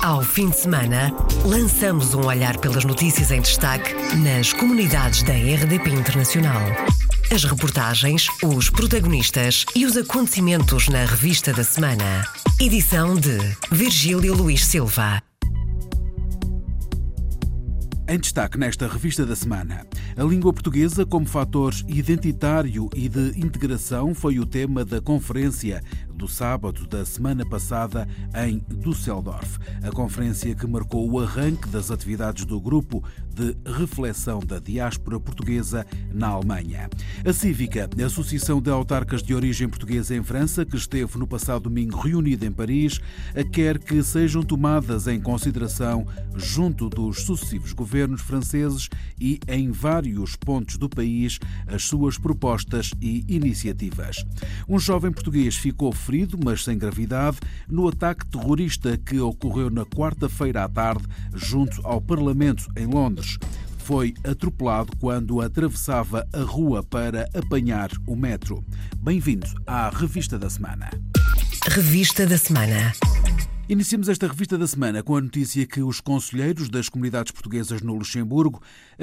Ao fim de semana, lançamos um olhar pelas notícias em destaque nas comunidades da RDP Internacional. As reportagens, os protagonistas e os acontecimentos na revista da semana. Edição de Virgílio Luís Silva. Em destaque nesta revista da semana, a língua portuguesa como fator identitário e de integração foi o tema da conferência do sábado da semana passada em Düsseldorf. A conferência que marcou o arranque das atividades do grupo de reflexão da diáspora portuguesa na Alemanha. A Cívica, a Associação de Autarcas de Origem Portuguesa em França, que esteve no passado domingo reunida em Paris, quer que sejam tomadas em consideração junto dos sucessivos governos franceses e em vários pontos do país as suas propostas e iniciativas. Um jovem português ficou ferido, mas sem gravidade, no ataque terrorista que ocorreu na quarta-feira à tarde junto ao Parlamento em Londres foi atropelado quando atravessava a rua para apanhar o metro. Bem-vindo à Revista da Semana. Revista da Semana. Iniciamos esta revista da semana com a notícia que os conselheiros das comunidades portuguesas no Luxemburgo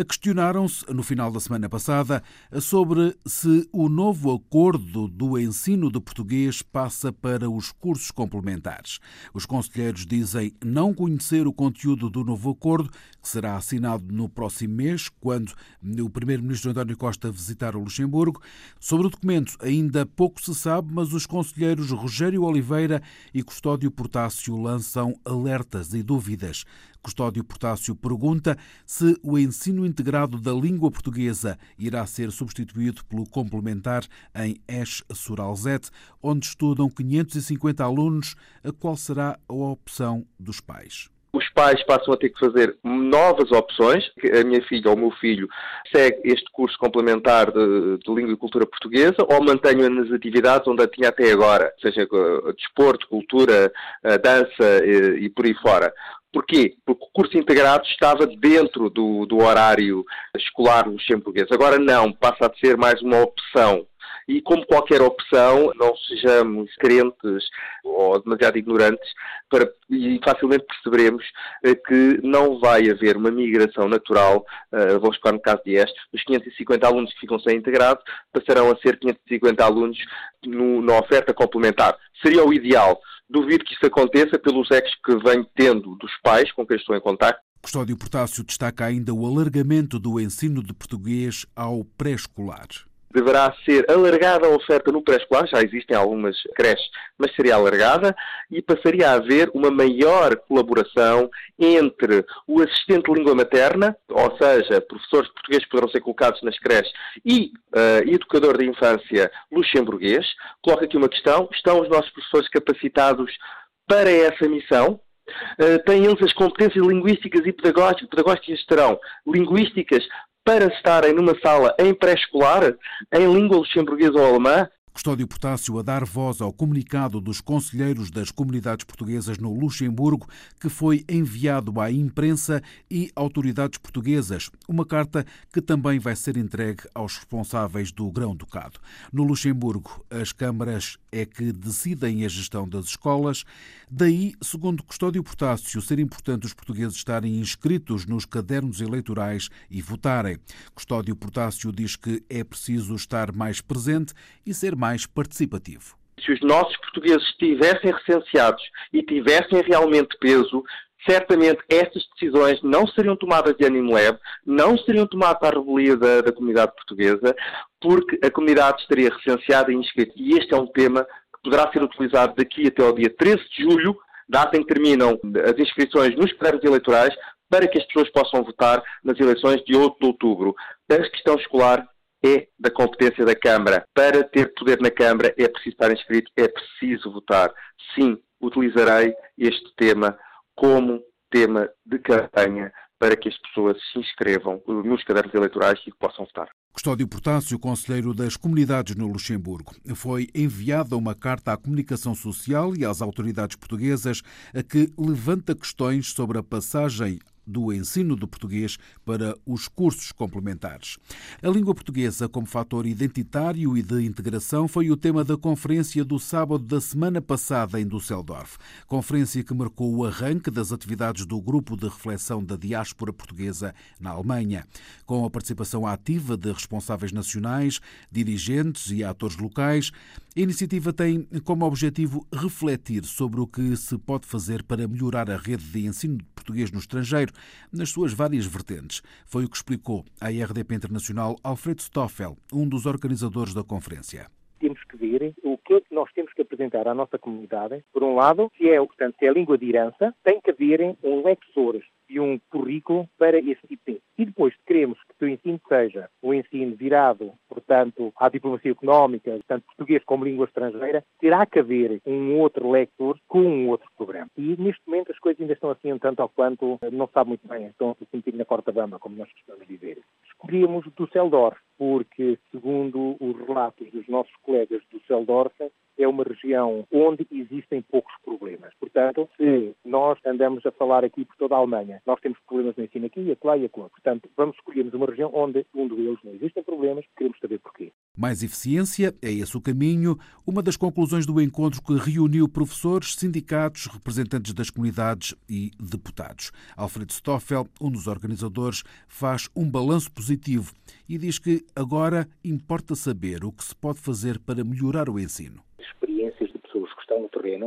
questionaram-se no final da semana passada sobre se o novo acordo do ensino de português passa para os cursos complementares. Os conselheiros dizem não conhecer o conteúdo do novo acordo, que será assinado no próximo mês, quando o primeiro-ministro António Costa visitar o Luxemburgo. Sobre o documento ainda pouco se sabe, mas os conselheiros Rogério Oliveira e Custódio Portácio lançam alertas e dúvidas. Custódio Portácio pergunta se o ensino integrado da língua portuguesa irá ser substituído pelo complementar em Esch-sur-Alzette, onde estudam 550 alunos. Qual será a opção dos pais? Os pais passam a ter que fazer novas opções. A minha filha ou o meu filho segue este curso complementar de, de língua e cultura portuguesa ou mantenho nas atividades onde a tinha até agora, seja desporto, cultura, dança e, e por aí fora. Porquê? Porque o curso integrado estava dentro do, do horário escolar luxemburguês. Agora não, passa a ser mais uma opção e como qualquer opção, não sejamos crentes ou demasiado ignorantes para, e facilmente perceberemos eh, que não vai haver uma migração natural, uh, vamos ficar no caso de este, os 550 alunos que ficam sem integrado passarão a ser 550 alunos no, na oferta complementar. Seria o ideal. Duvido que isso aconteça pelos ex que venho tendo dos pais com quem estou em contato. Custódio Portácio destaca ainda o alargamento do ensino de português ao pré-escolar deverá ser alargada a oferta no pré-escolar, já existem algumas creches, mas seria alargada e passaria a haver uma maior colaboração entre o assistente de língua materna, ou seja, professores de português poderão ser colocados nas creches, e uh, educador de infância luxemburguês. Coloco aqui uma questão: estão os nossos professores capacitados para essa missão? Uh, têm eles as competências linguísticas e pedagógicas, pedagógicas terão linguísticas para estarem numa sala em pré-escolar, em língua luxemburguesa ou alemã, Custódio Portácio a dar voz ao comunicado dos conselheiros das comunidades portuguesas no Luxemburgo, que foi enviado à imprensa e autoridades portuguesas. Uma carta que também vai ser entregue aos responsáveis do Grão-Ducado. No Luxemburgo, as câmaras é que decidem a gestão das escolas. Daí, segundo Custódio Portácio, ser importante os portugueses estarem inscritos nos cadernos eleitorais e votarem. Custódio Portácio diz que é preciso estar mais presente e ser mais participativo. Se os nossos portugueses estivessem recenseados e tivessem realmente peso, certamente estas decisões não seriam tomadas de ânimo leve, não seriam tomadas à revelia da, da, comunidade portuguesa, porque a comunidade estaria recenseada e inscrita. E este é um tema que poderá ser utilizado daqui até ao dia 13 de julho, data em que terminam as inscrições nos prédios eleitorais, para que as pessoas possam votar nas eleições de 8 de outubro. A questão escolar é da competência da Câmara. Para ter poder na Câmara é preciso estar inscrito, é preciso votar. Sim, utilizarei este tema como tema de campanha para que as pessoas se inscrevam nos cadernos eleitorais e que possam votar. Custódio Portácio, conselheiro das comunidades no Luxemburgo, foi enviada uma carta à comunicação social e às autoridades portuguesas a que levanta questões sobre a passagem do ensino do português para os cursos complementares. A língua portuguesa como fator identitário e de integração foi o tema da conferência do sábado da semana passada em Düsseldorf. Conferência que marcou o arranque das atividades do Grupo de Reflexão da Diáspora Portuguesa na Alemanha, com a participação ativa de responsáveis nacionais, dirigentes e atores locais. A iniciativa tem como objetivo refletir sobre o que se pode fazer para melhorar a rede de ensino de português no estrangeiro, nas suas várias vertentes. Foi o que explicou à RDP Internacional Alfredo Stoffel, um dos organizadores da conferência temos que ver o que é que nós temos que apresentar à nossa comunidade. Por um lado, se é, portanto, é a língua de herança, tem que haver um leque e um currículo para esse tipo de ensino. E depois queremos que o ensino seja o ensino virado, portanto, à diplomacia económica, tanto português como língua estrangeira, terá que haver um outro lector com um outro programa. E neste momento as coisas ainda estão assim um tanto ao quanto não sabe muito bem, estão a sentir na corta bamba, como nós costumamos dizer. Escolhíamos do Celdorf, porque, segundo os relatos dos nossos colegas do Celdorf, é uma região onde existem poucos. Portanto, se nós andamos a falar aqui por toda a Alemanha, nós temos problemas no ensino aqui, acolá e acolá. Portanto, vamos escolhermos uma região onde, um deles, não existem problemas, queremos saber porquê. Mais eficiência, é esse o caminho, uma das conclusões do encontro que reuniu professores, sindicatos, representantes das comunidades e deputados. Alfredo Stoffel, um dos organizadores, faz um balanço positivo e diz que agora importa saber o que se pode fazer para melhorar o ensino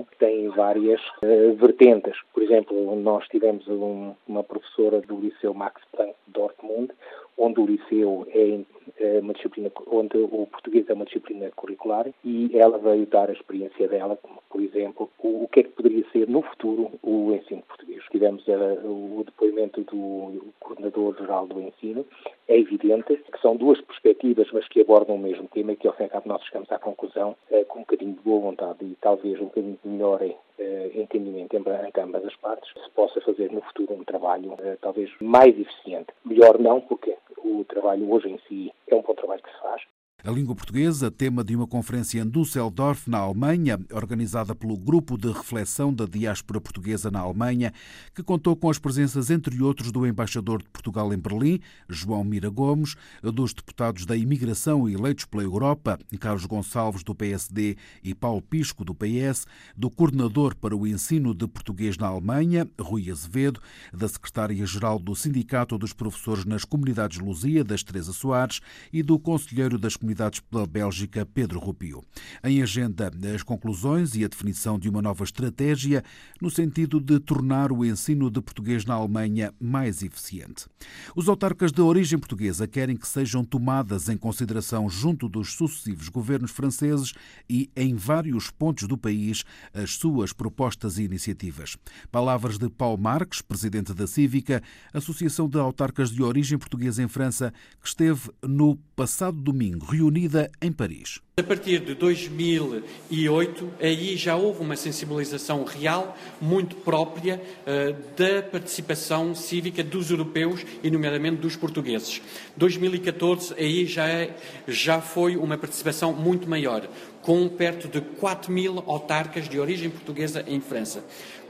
que têm várias uh, vertentes. Por exemplo, nós tivemos um, uma professora do Liceu Max Planck Dortmund, onde o liceu é, é uma disciplina, onde o português é uma disciplina curricular e ela veio dar a experiência dela, por exemplo, o, o que é que poderia ser no futuro o ensino português. Tivemos uh, o depoimento do coordenador-geral do ensino. É evidente que são duas perspectivas, mas que abordam o mesmo tema e que, ao fim e ao cabo, nós chegamos à conclusão uh, com um bocadinho de boa vontade e talvez um bocadinho de melhor uh, entendimento entre, ambas as partes, se possa fazer no futuro um trabalho talvez mais eficiente. Melhor não, porque o trabalho hoje em si é um bom trabalho que se faz, a língua portuguesa, tema de uma conferência em Düsseldorf, na Alemanha, organizada pelo Grupo de Reflexão da Diáspora Portuguesa na Alemanha, que contou com as presenças, entre outros, do embaixador de Portugal em Berlim, João Mira Gomes, dos deputados da Imigração eleitos pela Europa, Carlos Gonçalves, do PSD, e Paulo Pisco, do PS, do coordenador para o ensino de português na Alemanha, Rui Azevedo, da secretária-geral do Sindicato dos Professores nas Comunidades Lusíadas, Teresa Soares, e do conselheiro das Comunidades comunidades pela Bélgica, Pedro Rupio. Em agenda, as conclusões e a definição de uma nova estratégia no sentido de tornar o ensino de português na Alemanha mais eficiente. Os autarcas de origem portuguesa querem que sejam tomadas em consideração junto dos sucessivos governos franceses e em vários pontos do país as suas propostas e iniciativas. Palavras de Paulo Marques, presidente da Cívica, Associação de Autarcas de Origem Portuguesa em França, que esteve no passado domingo reunida em Paris. A partir de 2008, aí já houve uma sensibilização real, muito própria, uh, da participação cívica dos europeus e, nomeadamente, dos portugueses. 2014, aí já, é, já foi uma participação muito maior, com perto de 4 mil autarcas de origem portuguesa em França.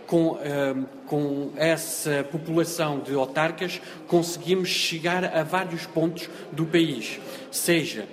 Com, uh, com, essa população de autarcas, conseguimos chegar a vários pontos do país, seja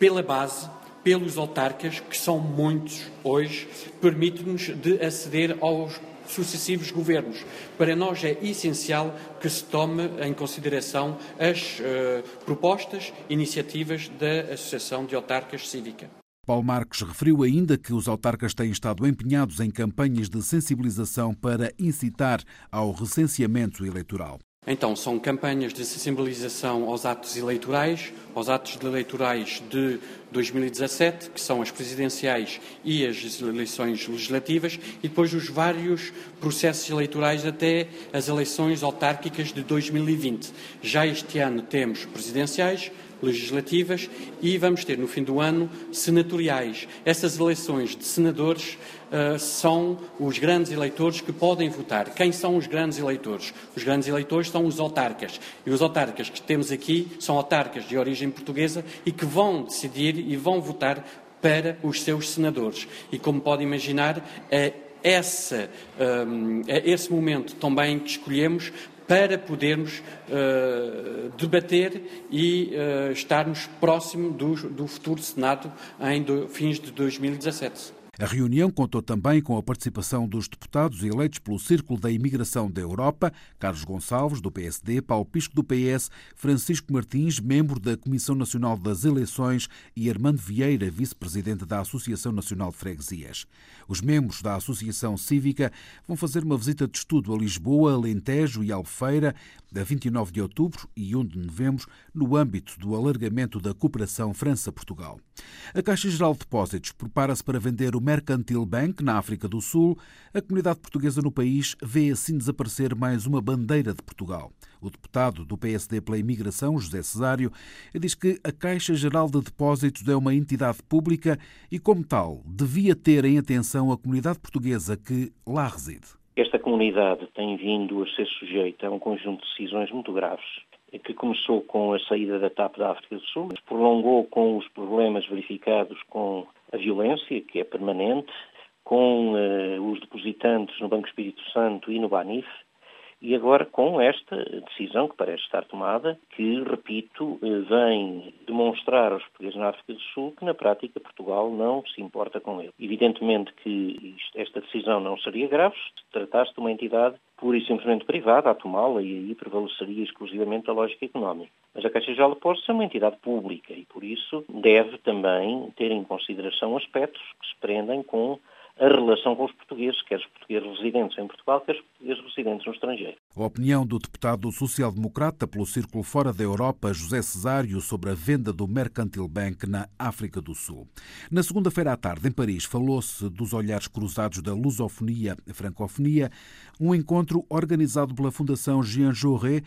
pela base, pelos autarcas, que são muitos hoje, permite-nos de aceder aos sucessivos governos. Para nós é essencial que se tome em consideração as uh, propostas, iniciativas da Associação de Autarcas Cívica. Paulo Marques referiu ainda que os autarcas têm estado empenhados em campanhas de sensibilização para incitar ao recenseamento eleitoral. Então, são campanhas de sensibilização aos atos eleitorais, aos atos eleitorais de 2017, que são as presidenciais e as eleições legislativas, e depois os vários processos eleitorais até as eleições autárquicas de 2020. Já este ano temos presidenciais, legislativas e vamos ter no fim do ano senatoriais. Essas eleições de senadores uh, são os grandes eleitores que podem votar. Quem são os grandes eleitores? Os grandes eleitores são os autarcas. E os autarcas que temos aqui são autarcas de origem portuguesa e que vão decidir e vão votar para os seus senadores. E como pode imaginar, é essa, um, esse momento também que escolhemos para podermos uh, debater e uh, estarmos próximo do, do futuro Senado em do, fins de 2017. A reunião contou também com a participação dos deputados eleitos pelo Círculo da Imigração da Europa, Carlos Gonçalves, do PSD, Paulo Pisco, do PS, Francisco Martins, membro da Comissão Nacional das Eleições, e Armando Vieira, vice-presidente da Associação Nacional de Freguesias. Os membros da Associação Cívica vão fazer uma visita de estudo a Lisboa, Alentejo e Albufeira, a 29 de outubro e 1 de novembro, no âmbito do alargamento da cooperação França-Portugal. A Caixa Geral de Depósitos prepara-se para vender o Mercantil Bank, na África do Sul, a comunidade portuguesa no país vê assim desaparecer mais uma bandeira de Portugal. O deputado do PSD pela Imigração, José Cesário, diz que a Caixa Geral de Depósitos é uma entidade pública e, como tal, devia ter em atenção a comunidade portuguesa que lá reside. Esta comunidade tem vindo a ser sujeita a um conjunto de decisões muito graves que começou com a saída da TAP da África do Sul, mas prolongou com os problemas verificados com a violência, que é permanente, com uh, os depositantes no Banco Espírito Santo e no Banif, e agora com esta decisão que parece estar tomada, que, repito, eh, vem demonstrar aos portugueses na África do Sul que, na prática, Portugal não se importa com ele. Evidentemente que esta decisão não seria grave se tratasse de uma entidade pura e simplesmente privada a tomá-la e aí prevaleceria exclusivamente a lógica económica. Mas a Caixa Geral de Depósitos é uma entidade pública e, por isso, deve também ter em consideração aspectos que se prendem com a relação com os portugueses, quer os portugueses residentes em Portugal, quer os portugueses residentes no estrangeiro. A opinião do deputado social-democrata pelo Círculo Fora da Europa, José Cesário, sobre a venda do Mercantil Bank na África do Sul. Na segunda-feira à tarde, em Paris, falou-se dos olhares cruzados da lusofonia e francofonia, um encontro organizado pela Fundação Jean Jaurès,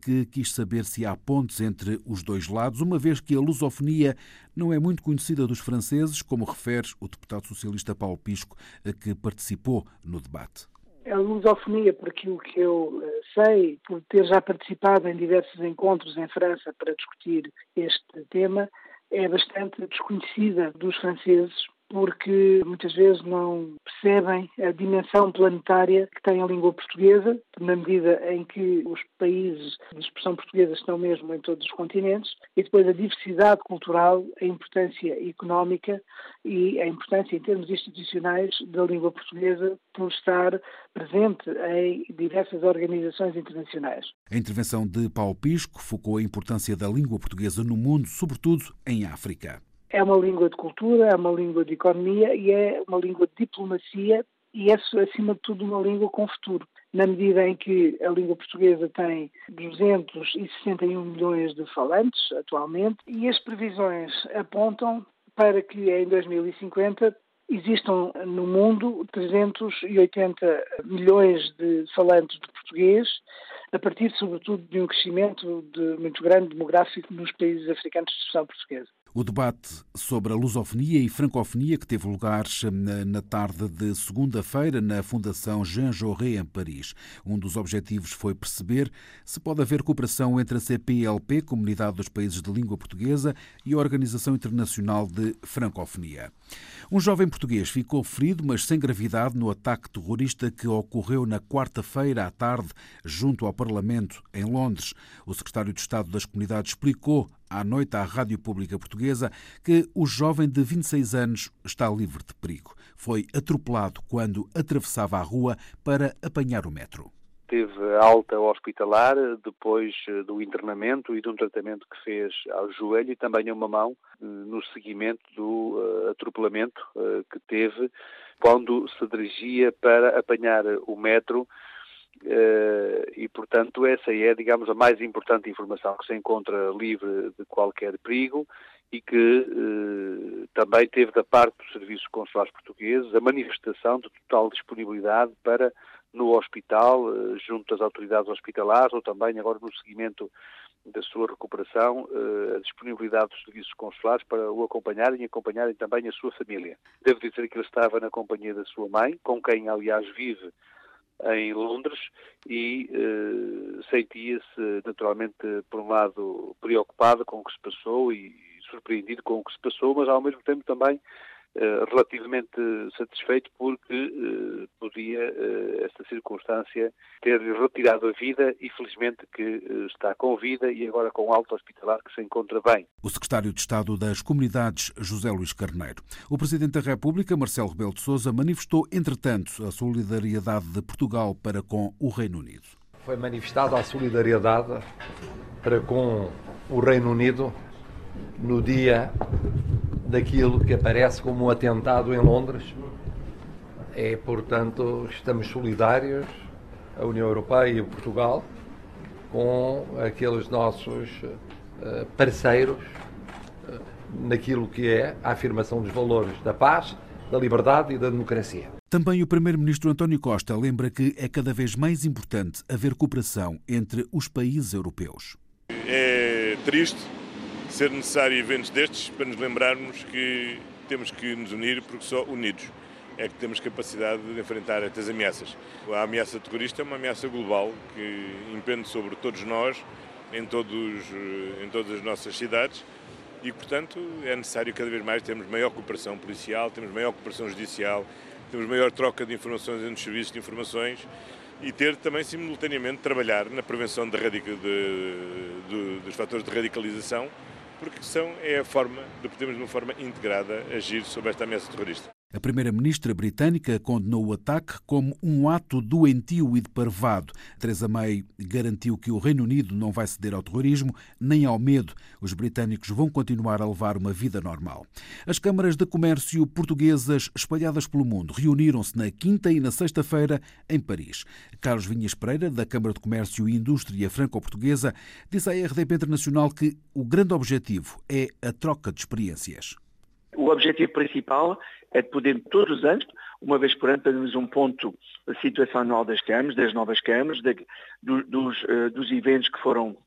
que quis saber se há pontes entre os dois lados, uma vez que a lusofonia não é muito conhecida dos franceses, como refere o deputado socialista Paulo Pisco, que participou no debate. A lusofonia, por aquilo que eu eh, sei, por ter já participado em diversos encontros em França para discutir este tema, é bastante desconhecida dos franceses porque muitas vezes não percebem a dimensão planetária que tem a língua portuguesa, na medida em que os países de expressão portuguesa estão mesmo em todos os continentes, e depois a diversidade cultural, a importância económica e a importância em termos institucionais da língua portuguesa por estar presente em diversas organizações internacionais. A intervenção de Paulo Pisco focou a importância da língua portuguesa no mundo, sobretudo em África. É uma língua de cultura, é uma língua de economia e é uma língua de diplomacia e é, acima de tudo, uma língua com futuro. Na medida em que a língua portuguesa tem 261 milhões de falantes atualmente e as previsões apontam para que em 2050 existam no mundo 380 milhões de falantes de português, a partir, sobretudo, de um crescimento de, muito grande demográfico nos países africanos de expressão portuguesa. O debate sobre a lusofonia e francofonia que teve lugar na tarde de segunda-feira na Fundação Jean Jaurès em Paris. Um dos objetivos foi perceber se pode haver cooperação entre a CPLP, Comunidade dos Países de Língua Portuguesa, e a Organização Internacional de Francofonia. Um jovem português ficou ferido, mas sem gravidade, no ataque terrorista que ocorreu na quarta-feira à tarde junto ao Parlamento, em Londres. O secretário de Estado das Comunidades explicou à noite à Rádio Pública Portuguesa que o jovem de 26 anos está livre de perigo. Foi atropelado quando atravessava a rua para apanhar o metro teve alta hospitalar depois eh, do internamento e de um tratamento que fez ao joelho e também a uma mão eh, no seguimento do uh, atropelamento que teve quando se dirigia para apanhar o metro e, portanto, essa é, digamos, a mais importante informação que se encontra livre de qualquer perigo e que também teve da parte dos serviços consulares portugueses a manifestação de total disponibilidade para no hospital, eh, junto às autoridades hospitalares ou também agora no seguimento da sua recuperação, eh, a disponibilidade dos serviços consulares para o acompanharem e acompanharem também a sua família. Devo dizer que ele estava na companhia da sua mãe, com quem, aliás, vive em Londres e eh, sentia-se naturalmente, por um lado, preocupado com o que se passou e surpreendido com o que se passou, mas ao mesmo tempo também relativamente satisfeito porque eh, podia eh, esta circunstância ter retirado a vida e felizmente que está com vida e agora com alta hospitalar que se encontra bem. O secretário de Estado das Comunidades, José Luís Carneiro. O presidente da República, Marcelo Rebelo de Sousa, manifestou entretanto a solidariedade de Portugal para com o Reino Unido. Foi manifestada a solidariedade para com o Reino Unido no dia daquilo que aparece como um atentado em Londres. É, portanto, estamos solidários, a União Europeia e Portugal, com aqueles nossos uh, parceiros uh, naquilo que é a afirmação dos valores da paz, da liberdade e da democracia. Também o Primeiro-Ministro António Costa lembra que é cada vez mais importante haver cooperação entre os países europeus. É triste ser necessário eventos destes para nos lembrarmos que temos que nos unir porque só unidos é que temos capacidade de enfrentar estas ameaças. A ameaça terrorista é uma ameaça global que impende sobre todos nós, em, todos, em todas as nossas cidades, e, portanto, é necessário cada vez mais termos maior cooperação policial, temos maior cooperação judicial, temos maior troca de informações entre os serviços de informações e ter também simultaneamente trabalhar na prevenção de, de, de, dos fatores de radicalização porque são, é a forma de podermos, de uma forma integrada, agir sobre esta ameaça terrorista. A primeira-ministra britânica condenou o ataque como um ato doentio e deparvado. Theresa May garantiu que o Reino Unido não vai ceder ao terrorismo nem ao medo. Os britânicos vão continuar a levar uma vida normal. As câmaras de comércio portuguesas espalhadas pelo mundo reuniram-se na quinta e na sexta-feira em Paris. Carlos Vinhas Pereira, da Câmara de Comércio e Indústria Franco-Portuguesa, disse à RDP Internacional que o grande objetivo é a troca de experiências. O objetivo principal é de poder todos os anos, uma vez por ano, fazermos um ponto da situação anual das câmaras, das novas câmaras, de, do, dos, uh, dos eventos que foram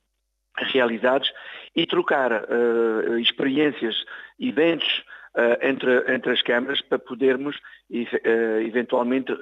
realizados e trocar uh, experiências, eventos uh, entre, entre as câmaras para podermos eventualmente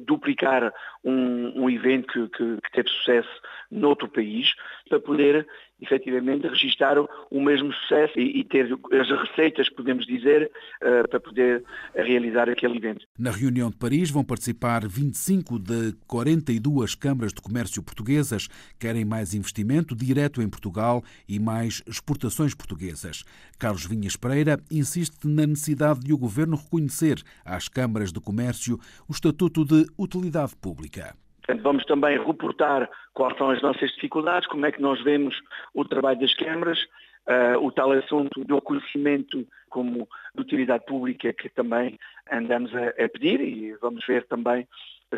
duplicar um, um evento que, que, que teve sucesso noutro país, para poder efetivamente registar o mesmo sucesso e, e ter as receitas, podemos dizer, uh, para poder realizar aquele evento. Na reunião de Paris vão participar 25 de 42 câmaras de comércio portuguesas. Querem mais investimento direto em Portugal e mais exportações portuguesas. Carlos Vinhas Pereira insiste na necessidade de o governo reconhecer às câmaras de comércio o estatuto de utilidade pública. Vamos também reportar quais são as nossas dificuldades, como é que nós vemos o trabalho das câmaras, uh, o tal assunto do conhecimento como de utilidade pública que também andamos a, a pedir e vamos ver também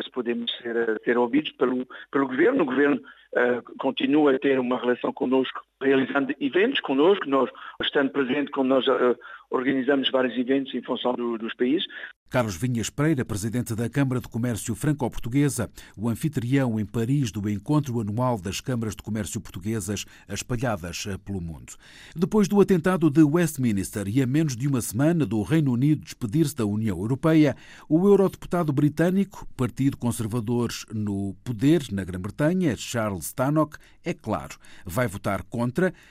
se podemos ser, ser ouvidos pelo, pelo Governo. O Governo uh, continua a ter uma relação connosco, realizando eventos connosco, nós estando presente como nós uh, organizamos vários eventos em função do, dos países. Carlos Vinhas Pereira, presidente da Câmara de Comércio Franco-Portuguesa, o anfitrião em Paris do encontro anual das câmaras de comércio portuguesas espalhadas eh, pelo mundo. Depois do atentado de Westminster e a menos de uma semana do Reino Unido despedir-se da União Europeia, o eurodeputado britânico, Partido Conservador no poder na Grã-Bretanha, Charles Tannock, é claro, vai votar contra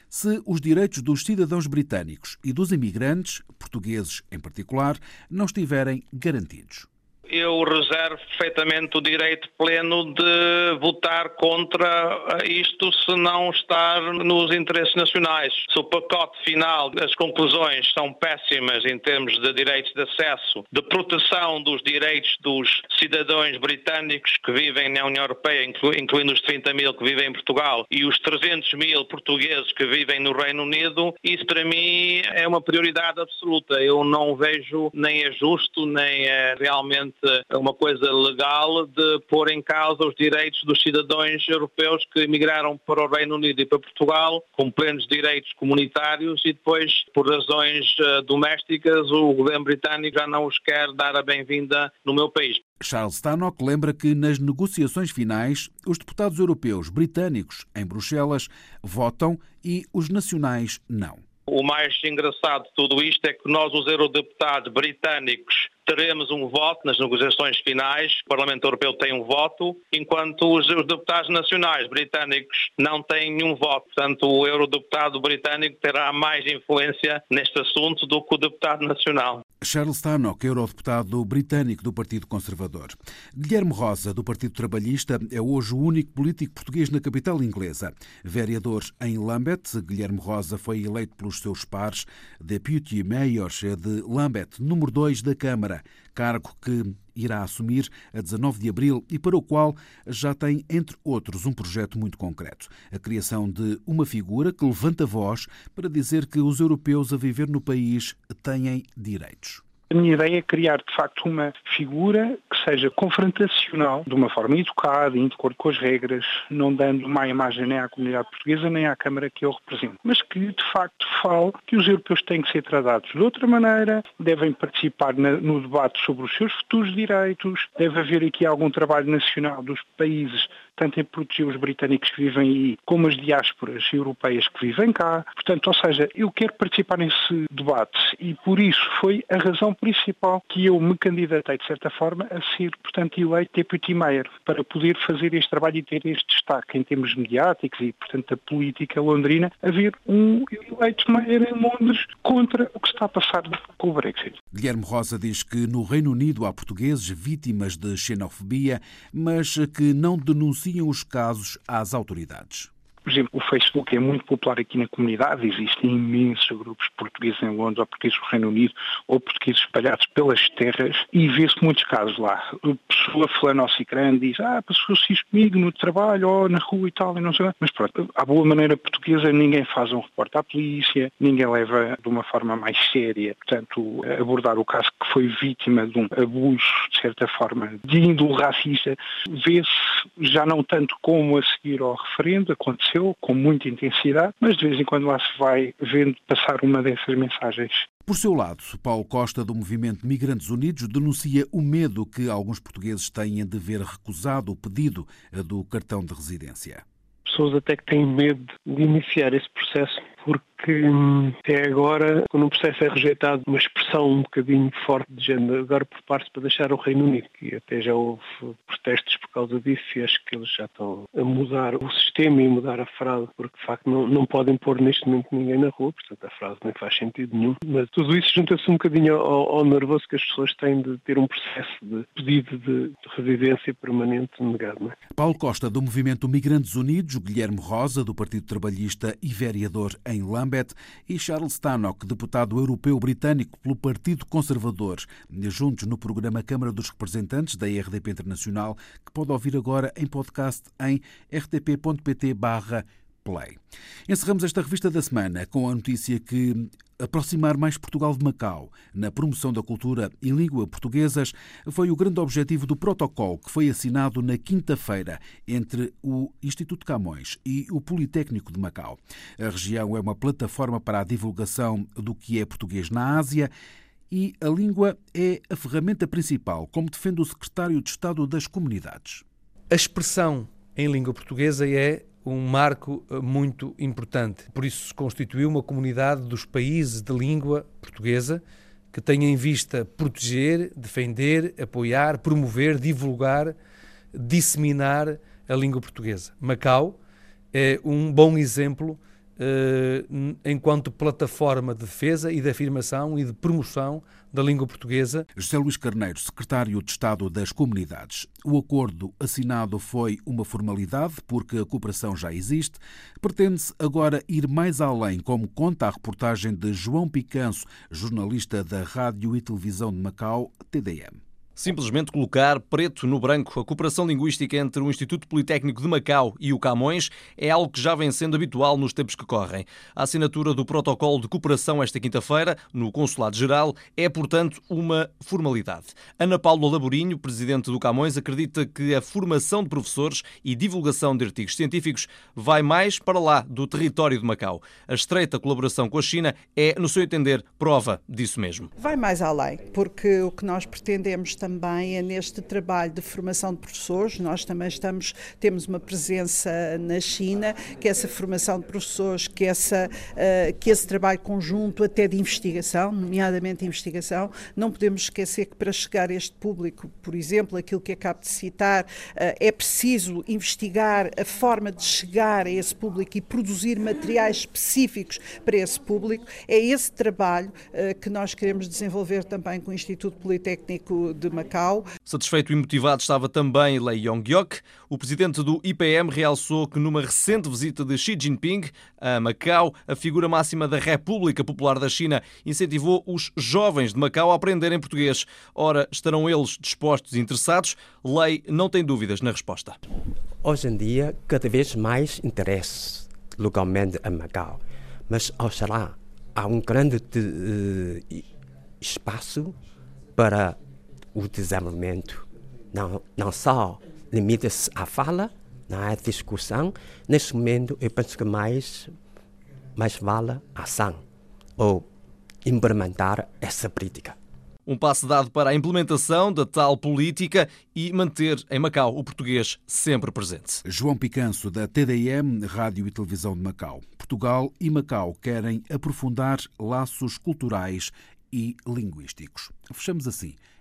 se os direitos dos cidadãos britânicos e dos imigrantes, portugueses em particular, não estiverem garantidos eu reservo perfeitamente o direito pleno de votar contra isto se não estar nos interesses nacionais. Se o pacote final, as conclusões são péssimas em termos de direitos de acesso, de proteção dos direitos dos cidadãos britânicos que vivem na União Europeia, incluindo os 30 mil que vivem em Portugal e os 300 mil portugueses que vivem no Reino Unido, isso para mim é uma prioridade absoluta. Eu não vejo nem é justo, nem é realmente uma coisa legal de pôr em causa os direitos dos cidadãos europeus que emigraram para o Reino Unido e para Portugal com plenos direitos comunitários e depois, por razões uh, domésticas, o governo britânico já não os quer dar a bem-vinda no meu país. Charles Stanock lembra que nas negociações finais, os deputados europeus britânicos em Bruxelas votam e os nacionais não. O mais engraçado de tudo isto é que nós, os eurodeputados britânicos, teremos um voto nas negociações finais, o Parlamento Europeu tem um voto, enquanto os, deputados nacionais britânicos não têm nenhum voto. Portanto, o eurodeputado britânico terá mais influência neste assunto do que o deputado nacional. Charles Tannock, eurodeputado britânico do Partido Conservador. Guilherme Rosa, do Partido Trabalhista, é hoje o único político português na capital inglesa. Vereador em Lambeth, Guilherme Rosa foi eleito pelos seus pares Deputy Mayor de Lambeth, número 2 da Câmara, cargo que irá assumir a 19 de abril e para o qual já tem, entre outros, um projeto muito concreto: a criação de uma figura que levanta voz para dizer que os europeus a viver no país têm direitos. A minha ideia é criar, de facto, uma figura que seja confrontacional, de uma forma educada e de acordo com as regras, não dando má imagem nem à comunidade portuguesa nem à Câmara que eu represento, mas que, de facto, fale que os europeus têm que ser tratados de outra maneira, devem participar no debate sobre os seus futuros direitos, deve haver aqui algum trabalho nacional dos países tanto em proteger os britânicos que vivem aí, como as diásporas europeias que vivem cá. Portanto, ou seja, eu quero participar nesse debate e por isso foi a razão principal que eu me candidatei, de certa forma, a ser, portanto, eleito Deputy Mayor, para poder fazer este trabalho e ter este destaque em termos mediáticos e, portanto, da política londrina, haver um eleito Mayor em Londres contra o que está a passar com o Brexit. Guilherme Rosa diz que no Reino Unido há portugueses vítimas de xenofobia, mas que não denunciam denunciam os casos às autoridades. Por exemplo, o Facebook é muito popular aqui na comunidade, existem imensos grupos portugueses em Londres, ou portugueses no Reino Unido, ou portugueses espalhados pelas terras, e vê-se muitos casos lá. A pessoa falando ao cicrano diz, ah, passou-se isto comigo no trabalho, ou na rua e tal, e não sei Mas pronto, à boa maneira portuguesa, ninguém faz um reporte à polícia, ninguém leva de uma forma mais séria, portanto, abordar o caso que foi vítima de um abuso, de certa forma, de índole racista, vê-se já não tanto como a seguir ao referendo, aconteceu aconteceu com muita intensidade, mas de vez em quando lá se vai vendo passar uma dessas mensagens. Por seu lado, Paulo Costa, do movimento Migrantes Unidos, denuncia o medo que alguns portugueses têm de ver recusado o pedido do cartão de residência. Pessoas até que têm medo de iniciar esse processo porque hum, até agora, quando um processo é rejeitado, uma expressão um bocadinho forte de género, agora prepare-se para deixar o Reino Unido, e até já houve protestos por causa disso e acho que eles já estão a mudar o sistema e mudar a frase, porque de facto não, não podem pôr neste momento ninguém na rua, portanto a frase nem faz sentido nenhum. Mas tudo isso junta-se um bocadinho ao, ao, nervoso que as pessoas têm de ter um processo de pedido de, residência permanente negado. É? Paulo Costa, do Movimento Migrantes Unidos, Guilherme Rosa, do Partido Trabalhista e vereador em Lambeth, e Charles Tannock, deputado europeu britânico pelo Partido Conservador, juntos no programa Câmara dos Representantes da RDP Internacional, que pode ouvir agora em podcast em rtp.pt Play. Encerramos esta revista da semana com a notícia que aproximar mais Portugal de Macau na promoção da cultura e língua portuguesas foi o grande objetivo do protocolo que foi assinado na quinta-feira entre o Instituto Camões e o Politécnico de Macau. A região é uma plataforma para a divulgação do que é português na Ásia e a língua é a ferramenta principal, como defende o secretário de Estado das Comunidades. A expressão em língua portuguesa é um marco eh, muito importante. Por isso se constituiu uma comunidade dos países de língua portuguesa que tem em vista proteger, defender, apoiar, promover, divulgar, disseminar a língua portuguesa. Macau é um bom exemplo enquanto plataforma de defesa e de afirmação e de promoção da língua portuguesa. José Luís Carneiro, secretário de Estado das Comunidades. O acordo assinado foi uma formalidade porque a cooperação já existe. Pretende-se agora ir mais além, como conta a reportagem de João Picanço, jornalista da Rádio e Televisão de Macau, TDM. Simplesmente colocar preto no branco a cooperação linguística entre o Instituto Politécnico de Macau e o Camões é algo que já vem sendo habitual nos tempos que correm. A assinatura do protocolo de cooperação esta quinta-feira, no Consulado-Geral, é, portanto, uma formalidade. Ana Paula Laborinho, presidente do Camões, acredita que a formação de professores e divulgação de artigos científicos vai mais para lá do território de Macau. A estreita colaboração com a China é, no seu entender, prova disso mesmo. Vai mais além, porque o que nós pretendemos também também é neste trabalho de formação de professores. Nós também estamos, temos uma presença na China, que essa formação de professores, que, essa, uh, que esse trabalho conjunto até de investigação, nomeadamente investigação, não podemos esquecer que para chegar a este público, por exemplo, aquilo que acabo de citar, uh, é preciso investigar a forma de chegar a esse público e produzir materiais específicos para esse público. É esse trabalho uh, que nós queremos desenvolver também com o Instituto Politécnico de Macau. Satisfeito e motivado estava também Lei Yong-gyok. O presidente do IPM realçou que numa recente visita de Xi Jinping a Macau, a figura máxima da República Popular da China incentivou os jovens de Macau a aprenderem português. Ora, estarão eles dispostos e interessados? Lei não tem dúvidas na resposta. Hoje em dia, cada vez mais interesse localmente a Macau, mas oxalá há um grande de, uh, espaço para o desenvolvimento. Não, não só limita-se à fala, não é discussão. Neste momento, eu penso que mais, mais vale a ação ou implementar essa política. Um passo dado para a implementação da tal política e manter em Macau o português sempre presente. João Picanço, da TDM, Rádio e Televisão de Macau. Portugal e Macau querem aprofundar laços culturais e linguísticos. Fechamos assim